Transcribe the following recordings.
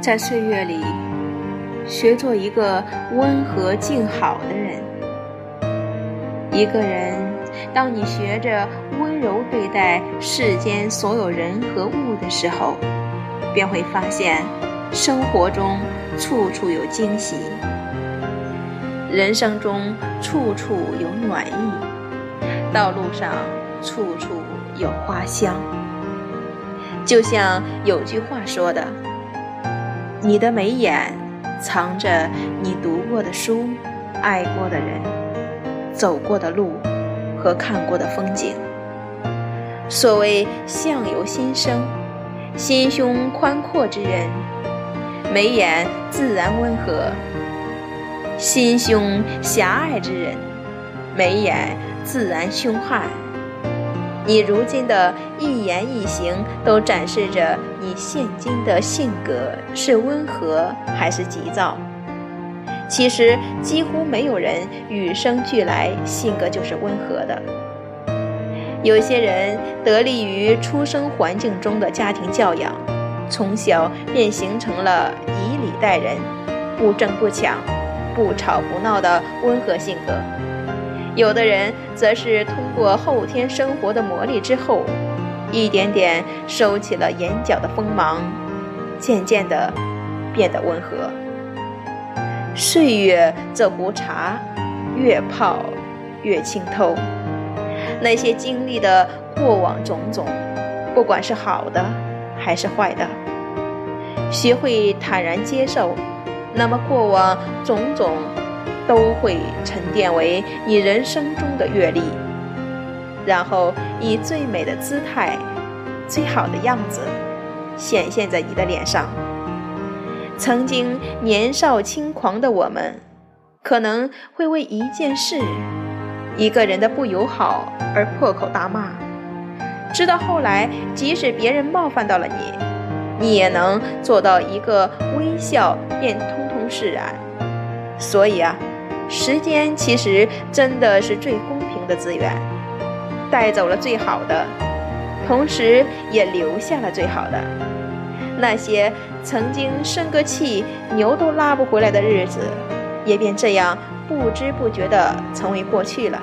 在岁月里，学做一个温和静好的人。一个人，当你学着温柔对待世间所有人和物的时候，便会发现，生活中处处有惊喜，人生中处处有暖意，道路上处处有花香。就像有句话说的。你的眉眼藏着你读过的书、爱过的人、走过的路和看过的风景。所谓相由心生，心胸宽阔之人，眉眼自然温和；心胸狭隘之人，眉眼自然凶悍。你如今的一言一行，都展示着你现今的性格是温和还是急躁。其实，几乎没有人与生俱来性格就是温和的。有些人得力于出生环境中的家庭教养，从小便形成了以礼待人、不争不抢、不吵不闹的温和性格。有的人则是通过后天生活的磨砺之后，一点点收起了眼角的锋芒，渐渐的变得温和。岁月这壶茶，越泡越清透。那些经历的过往种种，不管是好的还是坏的，学会坦然接受，那么过往种种。都会沉淀为你人生中的阅历，然后以最美的姿态、最好的样子显现在你的脸上。曾经年少轻狂的我们，可能会为一件事、一个人的不友好而破口大骂，直到后来，即使别人冒犯到了你，你也能做到一个微笑便通通释然。所以啊。时间其实真的是最公平的资源，带走了最好的，同时也留下了最好的。那些曾经生个气牛都拉不回来的日子，也便这样不知不觉地成为过去了。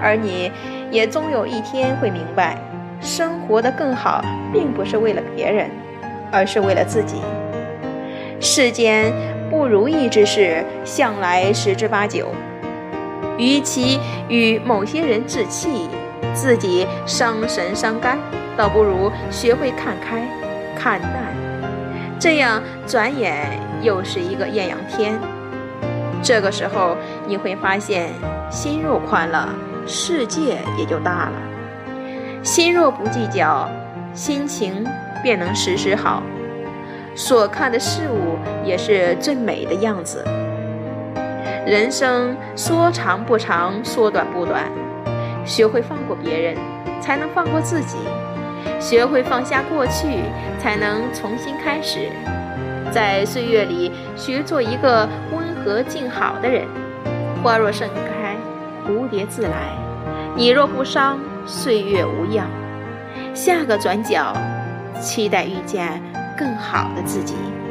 而你也终有一天会明白，生活的更好，并不是为了别人，而是为了自己。世间。不如意之事，向来十之八九。与其与某些人置气，自己伤神伤肝，倒不如学会看开、看淡。这样，转眼又是一个艳阳天。这个时候，你会发现，心若宽了，世界也就大了。心若不计较，心情便能时时好。所看的事物也是最美的样子。人生说长不长，说短不短。学会放过别人，才能放过自己；学会放下过去，才能重新开始。在岁月里，学做一个温和静好的人。花若盛开，蝴蝶自来。你若不伤，岁月无恙。下个转角，期待遇见。更好的自己。